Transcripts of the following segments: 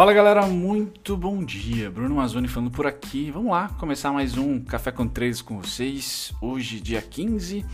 Fala galera, muito bom dia. Bruno Mazzoni falando por aqui. Vamos lá, começar mais um Café com 3 com vocês. Hoje, dia 15.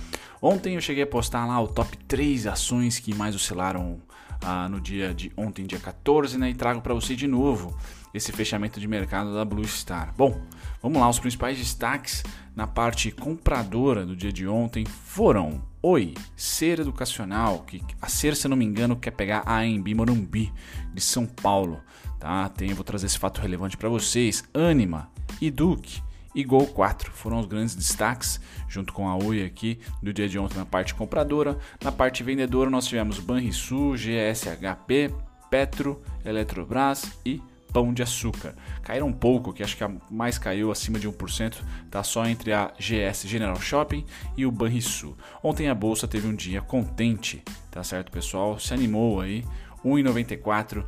Ontem eu cheguei a postar lá o top 3 ações que mais oscilaram ah, no dia de ontem, dia 14, né? E trago para você de novo esse fechamento de mercado da Blue Star. Bom, vamos lá, os principais destaques na parte compradora do dia de ontem foram Oi, Ser Educacional, que a Ser, se não me engano, quer pegar a AMB Morumbi de São Paulo tá? Tem, vou trazer esse fato relevante para vocês. Anima e Duke e Gol 4 foram os grandes destaques, junto com a Oi aqui do dia de ontem na parte compradora. Na parte vendedora nós tivemos Banrisul, GSHP, Petro, Eletrobras e Pão de Açúcar. Caíram um pouco, que acho que a mais caiu acima de 1%, tá só entre a GS General Shopping e o Banrisul. Ontem a bolsa teve um dia contente, tá certo, pessoal? Se animou aí, 1,94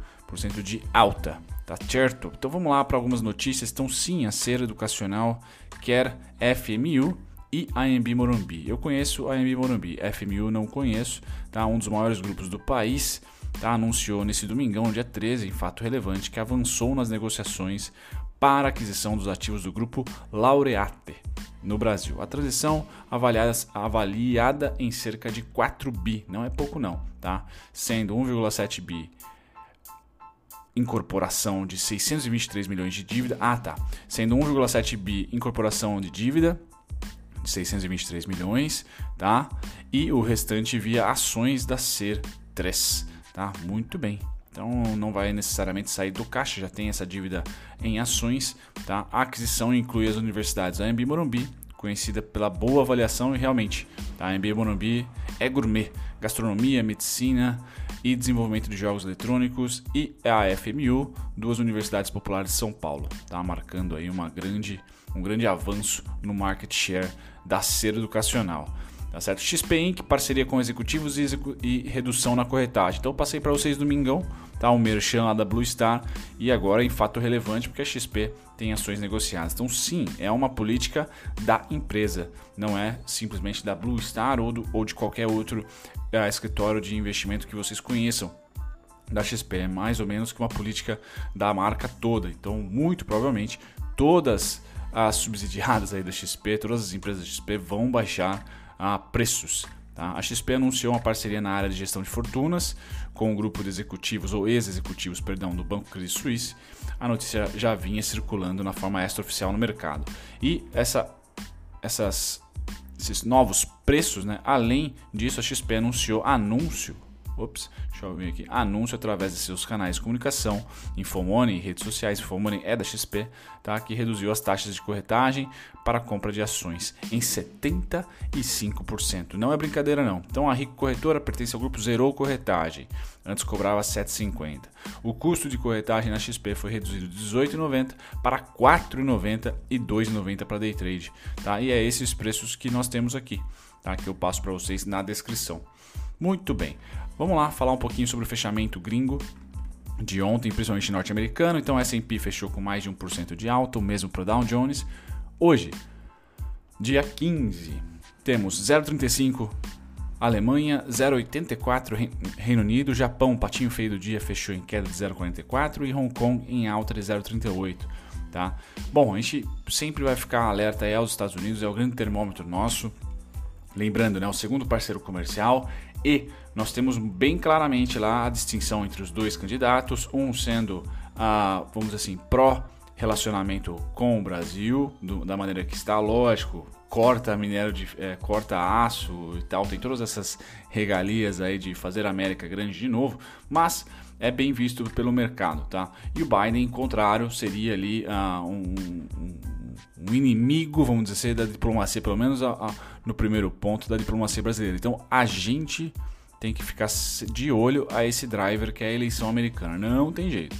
de alta, tá certo? Então vamos lá para algumas notícias. Então sim, a Ser Educacional quer FMU e AMB Morumbi. Eu conheço a AMB Morumbi, FMU não conheço, tá? Um dos maiores grupos do país, Anunciou nesse domingão, dia 13, em fato relevante, que avançou nas negociações para a aquisição dos ativos do grupo Laureate no Brasil. A transição avaliada, avaliada em cerca de 4 bi, não é pouco não, tá? Sendo 1,7 bi incorporação de 623 milhões de dívida. Ah, tá. Sendo 1,7 bi incorporação de dívida de 623 milhões, tá? E o restante via ações da Ser 3, tá? Muito bem. Então não vai necessariamente sair do caixa, já tem essa dívida em ações, tá? A aquisição inclui as universidades AMB Morumbi, conhecida pela boa avaliação e realmente, tá? a AMB Morumbi é gourmet, gastronomia, medicina, e Desenvolvimento de Jogos Eletrônicos e a FMU, duas universidades populares de São Paulo, tá marcando aí uma grande, um grande avanço no market share da ser educacional. Tá certo? XP Inc., parceria com executivos e, execu e redução na corretagem. Então passei para vocês domingão, tá? O merchan lá da Blue Star e agora em fato relevante porque a XP tem ações negociadas. Então sim, é uma política da empresa, não é simplesmente da Blue Star ou, do, ou de qualquer outro uh, escritório de investimento que vocês conheçam da XP. É mais ou menos que uma política da marca toda. Então muito provavelmente todas as subsidiadas aí da XP, todas as empresas da XP vão baixar a preços. Tá? A XP anunciou uma parceria na área de gestão de fortunas com o grupo de executivos ou ex-executivos, perdão, do Banco Credit Suisse. A notícia já vinha circulando na forma extraoficial no mercado. E essa, essas, esses novos preços, né? além disso, a XP anunciou anúncio Ops, deixa eu ver aqui. Anúncio através de seus canais de comunicação, Infomoney, redes sociais. Infomoney é da XP, tá? Que reduziu as taxas de corretagem para compra de ações em 75%. Não é brincadeira não. Então a Rico Corretora pertence ao grupo Zerou Corretagem. Antes cobrava 7,50. O custo de corretagem na XP foi reduzido de 18,90 para 4,90 e 2,90 para day trade, tá? E é esses preços que nós temos aqui, tá? Que eu passo para vocês na descrição. Muito bem. Vamos lá falar um pouquinho sobre o fechamento gringo de ontem, principalmente norte-americano. Então, S&P fechou com mais de 1% de alta, o mesmo para o Dow Jones. Hoje, dia 15, temos 0,35 Alemanha, 0,84 Reino Unido, Japão, patinho feio do dia, fechou em queda de 0,44 e Hong Kong em alta de 0,38. Tá? Bom, a gente sempre vai ficar alerta aí aos Estados Unidos, é o grande termômetro nosso. Lembrando, né, o segundo parceiro comercial e nós temos bem claramente lá a distinção entre os dois candidatos, um sendo, ah, vamos dizer assim, pró relacionamento com o Brasil, do, da maneira que está, lógico, corta minério de é, corta aço e tal, tem todas essas regalias aí de fazer a América grande de novo, mas é bem visto pelo mercado, tá? E o Biden, contrário, seria ali uh, um, um, um, inimigo, vamos dizer, da diplomacia, pelo menos a, a, no primeiro ponto da diplomacia brasileira. Então a gente tem que ficar de olho a esse driver que é a eleição americana. Não tem jeito.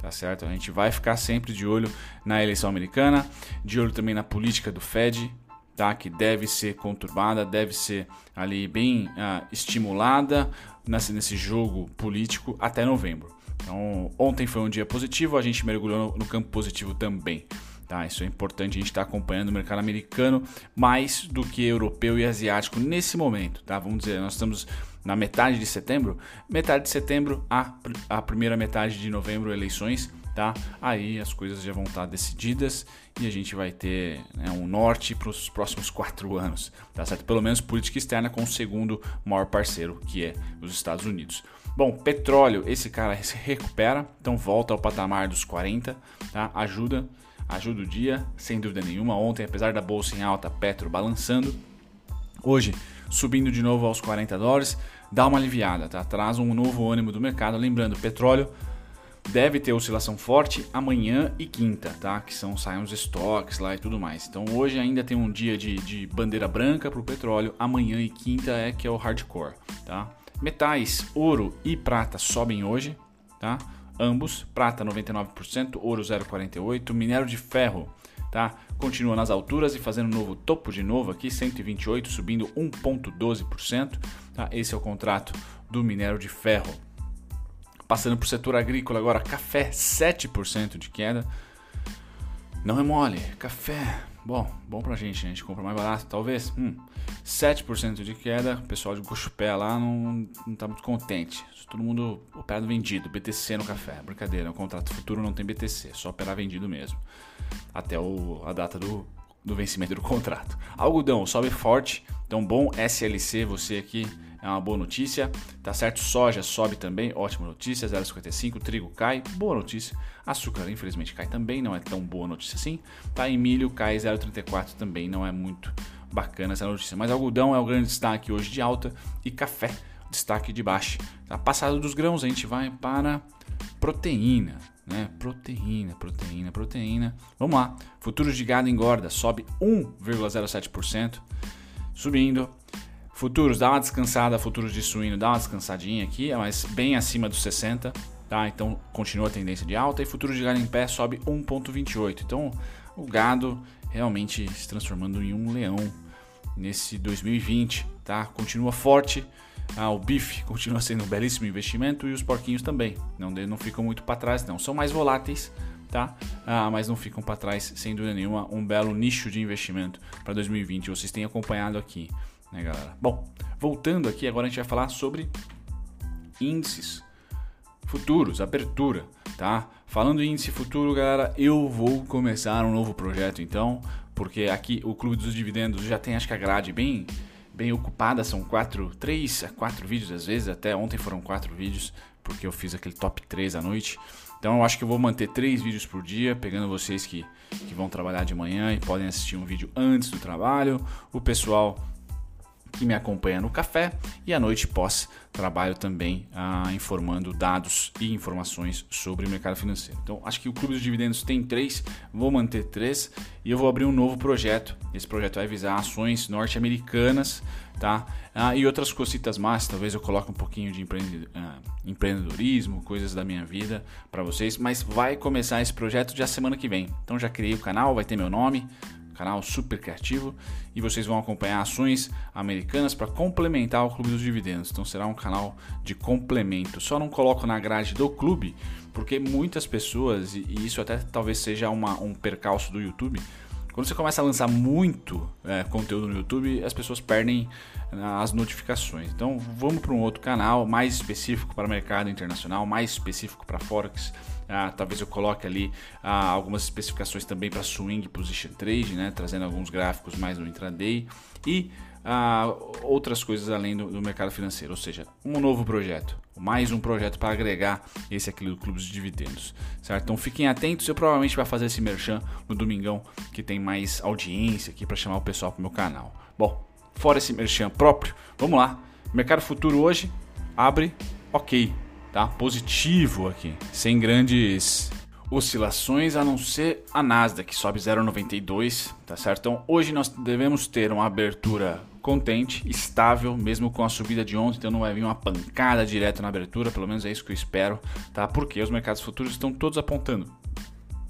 Tá certo? A gente vai ficar sempre de olho na eleição americana, de olho também na política do Fed, tá? Que deve ser conturbada, deve ser ali bem uh, estimulada nesse, nesse jogo político até novembro. Então, ontem foi um dia positivo, a gente mergulhou no, no campo positivo também. Tá? Isso é importante, a gente está acompanhando o mercado americano mais do que europeu e asiático nesse momento. Tá? Vamos dizer, nós estamos na metade de setembro, metade de setembro a, a primeira metade de novembro, eleições tá? Aí as coisas já vão estar decididas e a gente vai ter né, um norte para os próximos quatro anos, tá certo? Pelo menos política externa com o segundo maior parceiro, que é os Estados Unidos. Bom, petróleo, esse cara se recupera, então volta ao patamar dos 40, tá? Ajuda, ajuda o dia, sem dúvida nenhuma. Ontem, apesar da bolsa em alta, Petro balançando. Hoje, subindo de novo aos 40 dólares, dá uma aliviada, tá? Traz um novo ânimo do mercado. Lembrando, petróleo deve ter oscilação forte amanhã e quinta, tá? Que são saem os estoques lá e tudo mais. Então hoje ainda tem um dia de, de bandeira branca para o petróleo, amanhã e quinta é que é o hardcore, tá? Metais, ouro e prata sobem hoje, tá? Ambos, prata 99%, ouro 0,48%, minério de ferro, tá? Continua nas alturas e fazendo um novo topo de novo aqui, 128 subindo 1.12%, tá? Esse é o contrato do minério de ferro. Passando o setor agrícola agora, café 7% de queda. Não é mole, café, bom, bom pra gente, a gente compra mais barato, talvez. Hum, 7% de queda, o pessoal de Guxupé lá não, não tá muito contente. Todo mundo opera vendido, BTC no café, brincadeira, o contrato futuro não tem BTC, só operar vendido mesmo. Até o, a data do, do vencimento do contrato. Algodão sobe forte, então bom SLC, você aqui é uma boa notícia, tá certo? Soja sobe também, ótima notícia, 0,55, trigo cai, boa notícia. Açúcar, infelizmente, cai também, não é tão boa notícia assim. Tá? E milho cai 0,34 também, não é muito bacana essa notícia. Mas algodão é o grande destaque hoje de alta e café, destaque de baixa. Tá? Passado dos grãos, a gente vai para proteína. Né? Proteína, proteína, proteína. Vamos lá. Futuros de gado engorda, sobe 1,07%, subindo. Futuros, dá uma descansada, futuros de suíno, dá uma descansadinha aqui, mas bem acima dos 60, tá? Então continua a tendência de alta e futuros de gado em pé sobe 1.28. Então o gado realmente se transformando em um leão nesse 2020, tá? Continua forte. Ah, o bife continua sendo um belíssimo investimento e os porquinhos também. Não, não ficam muito para trás, não. São mais voláteis, tá? Ah, mas não ficam para trás, sem dúvida nenhuma. Um belo nicho de investimento para 2020. Vocês têm acompanhado aqui né, galera? Bom, voltando aqui, agora a gente vai falar sobre índices futuros, abertura, tá? Falando em índice futuro, galera, eu vou começar um novo projeto então, porque aqui o Clube dos Dividendos já tem acho que a grade bem bem ocupada, são quatro, três a quatro vídeos às vezes, até ontem foram quatro vídeos, porque eu fiz aquele top 3 à noite. Então eu acho que eu vou manter três vídeos por dia, pegando vocês que, que vão trabalhar de manhã e podem assistir um vídeo antes do trabalho, o pessoal que me acompanha no café e à noite pós trabalho também ah, informando dados e informações sobre o mercado financeiro. Então acho que o Clube dos Dividendos tem três, vou manter três e eu vou abrir um novo projeto. Esse projeto vai visar ações norte-americanas, tá? Ah, e outras cositas mais, talvez eu coloque um pouquinho de ah, empreendedorismo, coisas da minha vida para vocês, mas vai começar esse projeto já semana que vem. Então já criei o canal, vai ter meu nome, canal super criativo e vocês vão acompanhar ações americanas para complementar o Clube dos Dividendos. Então será um canal de complemento. Só não coloco na grade do clube porque muitas pessoas, e isso até talvez seja uma, um percalço do YouTube, quando você começa a lançar muito é, conteúdo no YouTube, as pessoas perdem né, as notificações. Então vamos para um outro canal mais específico para mercado internacional, mais específico para Forex. Ah, talvez eu coloque ali ah, algumas especificações também para swing position trade, né, trazendo alguns gráficos mais no intraday e ah, outras coisas além do, do, mercado financeiro, ou seja, um novo projeto, mais um projeto para agregar esse aqui do Clube de Dividendos, certo? Então fiquem atentos, eu provavelmente vai fazer esse merchan no domingão que tem mais audiência aqui para chamar o pessoal para o meu canal. Bom, fora esse merchan próprio, vamos lá. Mercado futuro hoje abre ok, tá? Positivo aqui, sem grandes oscilações, a não ser a Nasdaq, que sobe 0,92, tá certo? Então hoje nós devemos ter uma abertura contente, estável, mesmo com a subida de ontem, então não vai vir uma pancada direto na abertura, pelo menos é isso que eu espero, tá? Porque os mercados futuros estão todos apontando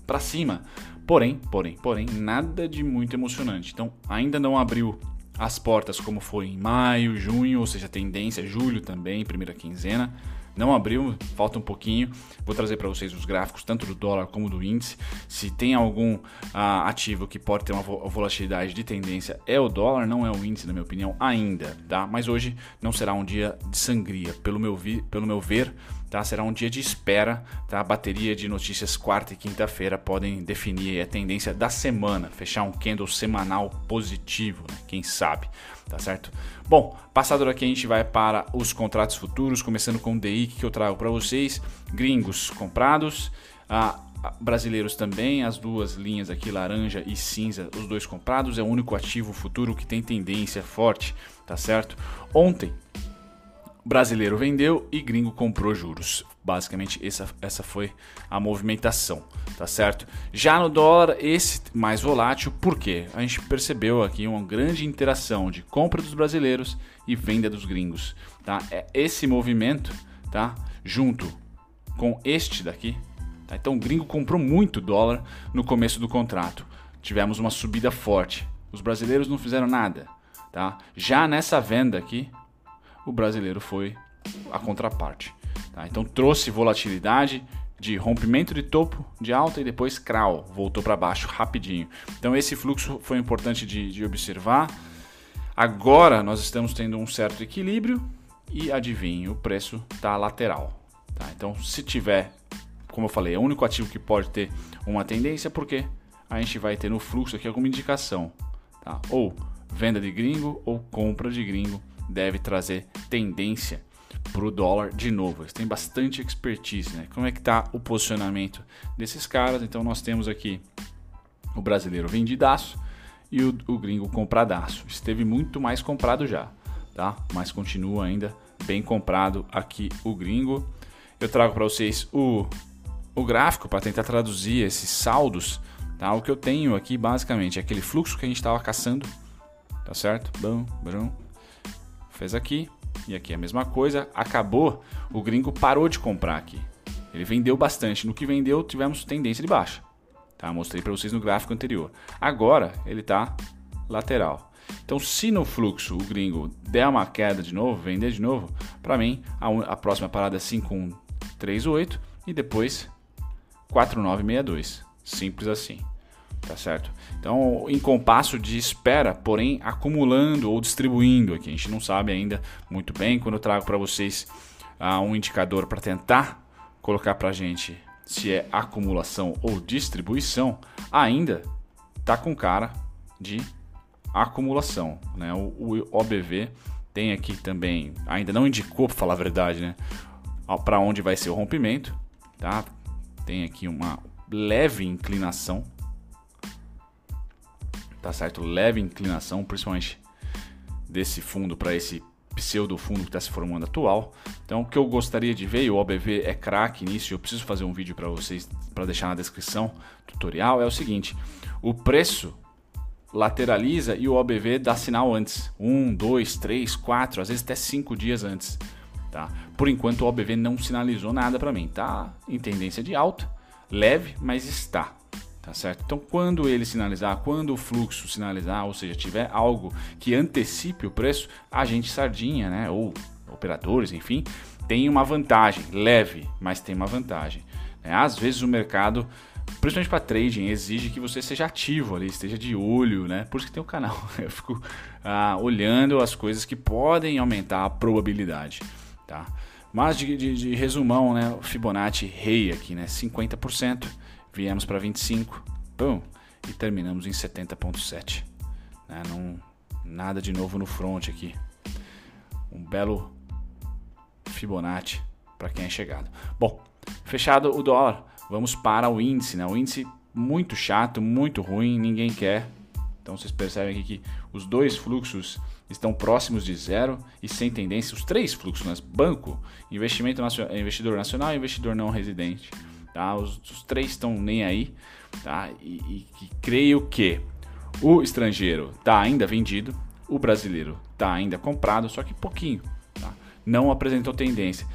para cima. Porém, porém, porém, nada de muito emocionante. Então ainda não abriu as portas como foi em maio, junho, ou seja, tendência julho também, primeira quinzena Não abriu, falta um pouquinho. Vou trazer para vocês os gráficos, tanto do dólar como do índice. Se tem algum ah, ativo que pode ter uma volatilidade de tendência, é o dólar, não é o índice, na minha opinião, ainda. Tá? Mas hoje não será um dia de sangria. Pelo meu, vi, pelo meu ver, Tá? Será um dia de espera. Tá? A bateria de notícias quarta e quinta-feira podem definir a tendência da semana, fechar um candle semanal positivo, né? quem sabe, tá certo? Bom, passado daqui a gente vai para os contratos futuros, começando com o DI que eu trago para vocês, gringos comprados, ah, brasileiros também, as duas linhas aqui, laranja e cinza, os dois comprados, é o único ativo futuro que tem tendência forte, tá certo? Ontem brasileiro vendeu e gringo comprou juros. Basicamente, essa, essa foi a movimentação, tá certo? Já no dólar, esse mais volátil, por quê? A gente percebeu aqui uma grande interação de compra dos brasileiros e venda dos gringos, tá? É esse movimento, tá? Junto com este daqui, tá? Então, o gringo comprou muito dólar no começo do contrato. Tivemos uma subida forte. Os brasileiros não fizeram nada, tá? Já nessa venda aqui, o brasileiro foi a contraparte. Tá? Então trouxe volatilidade de rompimento de topo de alta e depois crawl, voltou para baixo rapidinho. Então esse fluxo foi importante de, de observar. Agora nós estamos tendo um certo equilíbrio e adivinhe, o preço está lateral. Tá? Então se tiver, como eu falei, é o único ativo que pode ter uma tendência, porque a gente vai ter no fluxo aqui alguma indicação. Tá? Ou venda de gringo ou compra de gringo deve trazer tendência para o dólar de novo. Eles têm bastante expertise, né? Como é que está o posicionamento desses caras? Então nós temos aqui o brasileiro vendidaço e o, o gringo compradaço. Esteve muito mais comprado já, tá? Mas continua ainda bem comprado aqui o gringo. Eu trago para vocês o, o gráfico para tentar traduzir esses saldos. Tá? O que eu tenho aqui basicamente é aquele fluxo que a gente estava caçando, tá certo? Bom, bom, fez aqui e aqui a mesma coisa. Acabou, o gringo parou de comprar aqui. Ele vendeu bastante. No que vendeu, tivemos tendência de baixa. Tá? Mostrei para vocês no gráfico anterior. Agora ele está lateral. Então, se no fluxo o gringo der uma queda de novo, vender de novo, para mim a, a, próxima parada é 5138 e depois 4962. Simples assim tá certo? Então, em compasso de espera, porém acumulando ou distribuindo aqui, a gente não sabe ainda muito bem. Quando eu trago para vocês uh, um indicador para tentar colocar para a gente se é acumulação ou distribuição, ainda tá com cara de acumulação, né? O, o OBV tem aqui também, ainda não indicou, para falar a verdade, né? Para onde vai ser o rompimento, tá? Tem aqui uma leve inclinação tá certo? Leve inclinação, principalmente desse fundo para esse pseudo fundo que está se formando atual. Então, o que eu gostaria de ver, e o OBV é craque nisso, eu preciso fazer um vídeo para vocês, para deixar na descrição, tutorial, é o seguinte: o preço lateraliza e o OBV dá sinal antes. Um, dois, três, quatro, às vezes até cinco dias antes. Tá? Por enquanto o OBV não sinalizou nada para mim. Tá em tendência de alta, leve, mas está. Tá certo? Então, quando ele sinalizar, quando o fluxo sinalizar, ou seja, tiver algo que antecipe o preço, a gente sardinha, né, ou operadores, enfim, tem uma vantagem leve, mas tem uma vantagem. Né? Às vezes o mercado, principalmente para trading, exige que você seja ativo ali, esteja de olho, né? Por isso que tem o canal. Eu fico ah, olhando as coisas que podem aumentar a probabilidade, tá? Mas de, de, de resumão, né? O Fibonacci rei aqui, né? 50% viemos para 25, pum, e terminamos em 70.7. Né? Não, nada de novo no front aqui. Um belo Fibonacci para quem é chegado. Bom, fechado o dólar, vamos para o índice. Né? O índice muito chato, muito ruim, ninguém quer. Então vocês percebem aqui que os dois fluxos estão próximos de zero e sem tendência. Os três fluxos, né? banco, investimento nacional, investidor nacional e investidor não residente. Tá? Os, os três estão nem aí. Tá? E, e, e creio que o estrangeiro está ainda vendido, o brasileiro está ainda comprado, só que pouquinho. Tá? Não apresentou tendência.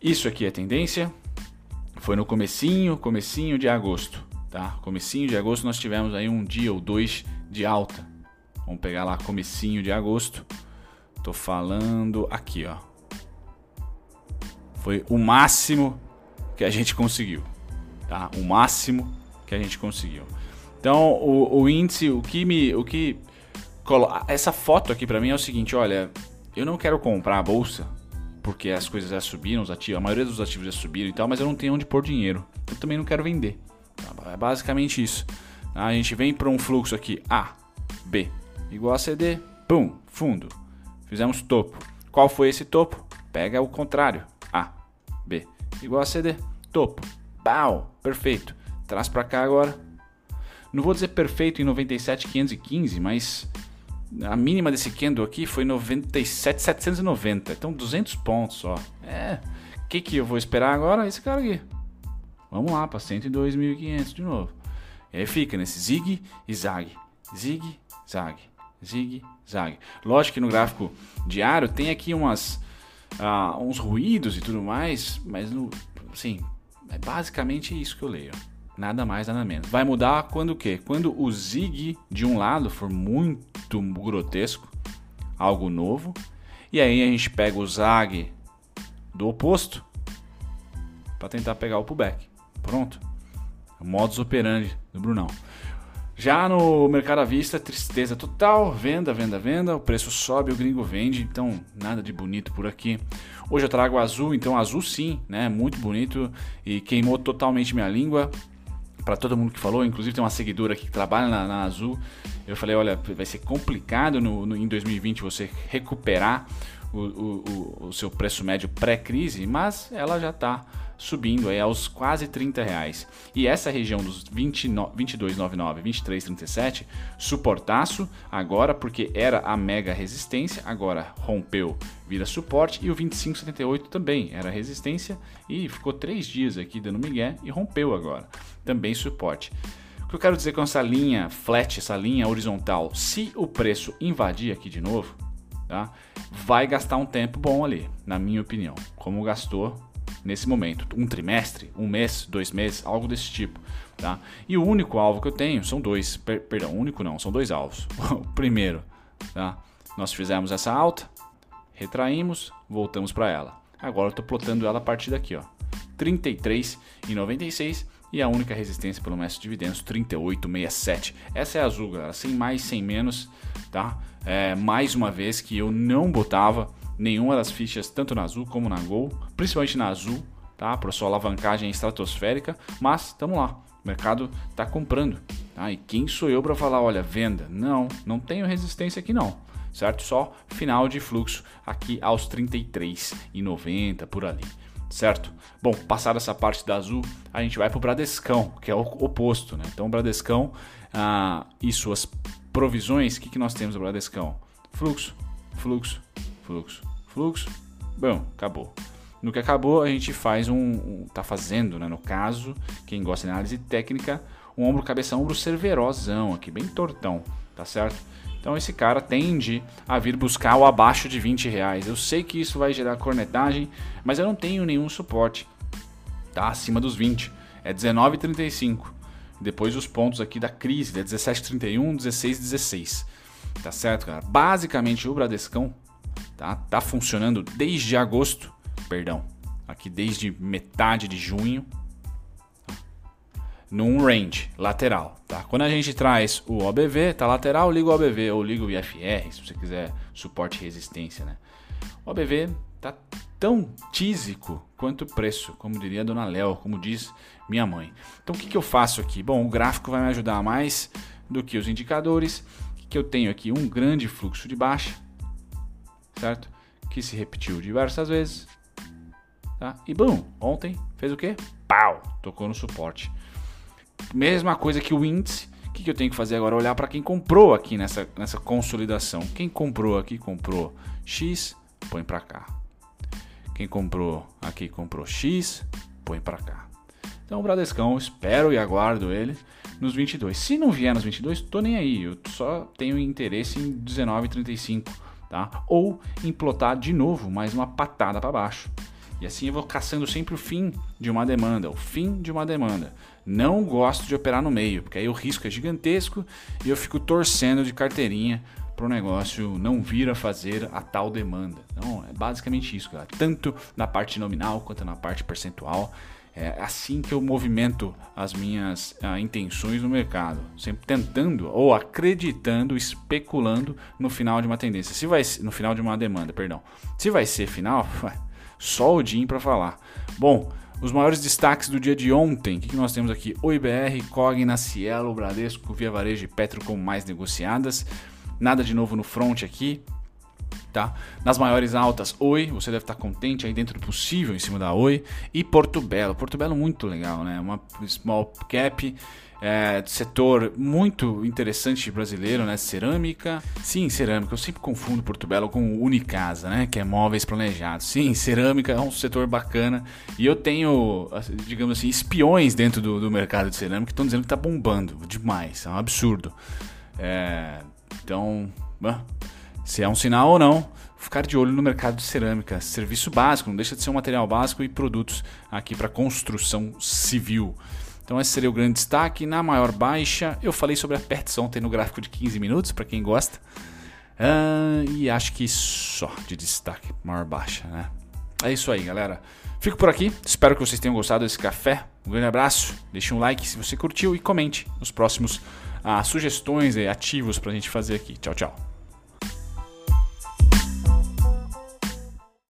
Isso aqui é tendência. Foi no comecinho, comecinho de agosto. Tá? Comecinho de agosto nós tivemos aí um dia ou dois de alta. Vamos pegar lá comecinho de agosto. Tô falando aqui, ó. Foi o máximo que a gente conseguiu, tá? O máximo que a gente conseguiu. Então, o, o índice, o que me, o que essa foto aqui para mim é o seguinte, olha, eu não quero comprar a bolsa porque as coisas já subiram, os ativos, a maioria dos ativos já subiram e tal, mas eu não tenho onde pôr dinheiro. Eu também não quero vender. É basicamente isso. A gente vem para um fluxo aqui A, B, igual a CD, pum, fundo. Fizemos topo. Qual foi esse topo? Pega o contrário. A, B, igual a CD, topo. Pau, perfeito. Traz para cá agora. Não vou dizer perfeito em 97,515, mas a mínima desse candle aqui foi 97,790. Então 200 pontos só. É. O que, que eu vou esperar agora? Esse cara aqui. Vamos lá para 102.500 de novo. E aí fica nesse zig e zag. Zig, zag. Zig, zag. Lógico que no gráfico diário tem aqui umas, uh, uns ruídos e tudo mais, mas no, assim, é basicamente isso que eu leio. Nada mais, nada menos. Vai mudar quando o quê? Quando o zig de um lado for muito grotesco, algo novo, e aí a gente pega o zag do oposto para tentar pegar o pullback. Pronto. Modus operandi do Brunão. Já no mercado à vista, tristeza total, venda, venda, venda, o preço sobe, o gringo vende, então nada de bonito por aqui. Hoje eu trago azul, então azul sim, né, muito bonito e queimou totalmente minha língua para todo mundo que falou, inclusive tem uma seguidora aqui que trabalha na, na Azul. Eu falei, olha, vai ser complicado no, no em 2020 você recuperar o, o, o seu preço médio pré-crise, mas ela já está subindo aí aos quase 30 reais. E essa região dos 22,99, 23,37, suportaço agora porque era a mega resistência, agora rompeu, vira suporte e o 25,78 também era resistência e ficou três dias aqui dando migué e rompeu agora, também suporte. O que eu quero dizer com essa linha flat, essa linha horizontal, se o preço invadir aqui de novo, tá? vai gastar um tempo bom ali, na minha opinião, como gastou nesse momento. Um trimestre, um mês, dois meses, algo desse tipo. Tá? E o único alvo que eu tenho são dois, per, perdão, único não, são dois alvos. o primeiro, tá? nós fizemos essa alta, retraímos, voltamos para ela. Agora eu estou plotando ela a partir daqui, ó, 33,96 e a única resistência pelo mestre de dividendos 38,67. Essa é azul, galera, sem mais, sem menos, tá? É, mais uma vez que eu não botava nenhuma das fichas, tanto na azul como na Gol, principalmente na azul, tá? Para sua alavancagem estratosférica, mas estamos lá, o mercado está comprando. Tá? E quem sou eu para falar, olha, venda? Não, não tenho resistência aqui não, certo? Só final de fluxo aqui aos 33,90 por ali, certo? Bom, passada essa parte da azul, a gente vai para o Bradescão, que é o oposto, né? Então, o Bradescão ah, e suas provisões, o que, que nós temos no Bradescão? Fluxo, fluxo, fluxo, fluxo, bom, acabou. No que acabou, a gente faz um, um tá fazendo, né, no caso, quem gosta de análise técnica, um ombro cabeça ombro cerverosão aqui, bem tortão, tá certo? Então esse cara tende a vir buscar o abaixo de 20 reais. Eu sei que isso vai gerar cornetagem, mas eu não tenho nenhum suporte, tá? Acima dos 20, é 19,35. Depois os pontos aqui da crise, é 17,31, 16,16. Tá certo, cara? Basicamente o Bradescão tá? Tá funcionando desde agosto, perdão, aqui desde metade de junho, tá? num range lateral, tá? Quando a gente traz o OBV, tá lateral, liga o OBV ou liga o IFR, se você quiser suporte e resistência, né? O OBV tá tão tísico quanto o preço, como diria a Dona Léo, como diz minha mãe. Então o que, que eu faço aqui? Bom, o gráfico vai me ajudar mais do que os indicadores. Que eu tenho aqui? Um grande fluxo de baixa, certo? Que se repetiu diversas vezes. Tá? E bum, ontem fez o quê? Pau! Tocou no suporte. Mesma coisa que o índice. O que, que eu tenho que fazer agora? Olhar para quem comprou aqui nessa, nessa consolidação. Quem comprou aqui, comprou X, põe para cá. Quem comprou aqui, comprou X, põe para cá. Então o Bradescão, espero e aguardo ele nos 22. Se não vier nos 22, tô nem aí. Eu só tenho interesse em 19,35 tá? Ou implotar de novo mais uma patada para baixo. E assim eu vou caçando sempre o fim de uma demanda, o fim de uma demanda. Não gosto de operar no meio, porque aí o risco é gigantesco e eu fico torcendo de carteirinha para o negócio não vir a fazer a tal demanda. Então, é basicamente isso, galera. tanto na parte nominal quanto na parte percentual. É assim que eu movimento as minhas uh, intenções no mercado, sempre tentando ou acreditando, especulando no final de uma tendência. Se vai no final de uma demanda, perdão. Se vai ser final, só o Jim para falar. Bom, os maiores destaques do dia de ontem, o que, que nós temos aqui? O IBR, Cogna, Cielo, Bradesco, Via Varejo e Petro como mais negociadas. Nada de novo no front aqui. Tá? Nas maiores altas, Oi, você deve estar contente aí dentro do possível em cima da Oi. E Porto Belo, Porto Belo muito legal, né? Uma small cap, é, setor muito interessante brasileiro, né? Cerâmica. Sim, cerâmica. Eu sempre confundo Porto Belo com Unicasa, né? Que é móveis planejados. Sim, cerâmica é um setor bacana. E eu tenho, digamos assim, espiões dentro do, do mercado de cerâmica que estão dizendo que está bombando demais. É um absurdo. É, então, se é um sinal ou não, ficar de olho no mercado de cerâmica. Serviço básico, não deixa de ser um material básico e produtos aqui para construção civil. Então esse seria o grande destaque. Na maior baixa, eu falei sobre a Pertz ontem no gráfico de 15 minutos, para quem gosta. Uh, e acho que só de destaque, maior baixa, né? É isso aí, galera. Fico por aqui. Espero que vocês tenham gostado desse café. Um grande abraço. Deixe um like se você curtiu e comente nos próximos uh, sugestões e ativos para a gente fazer aqui. Tchau, tchau.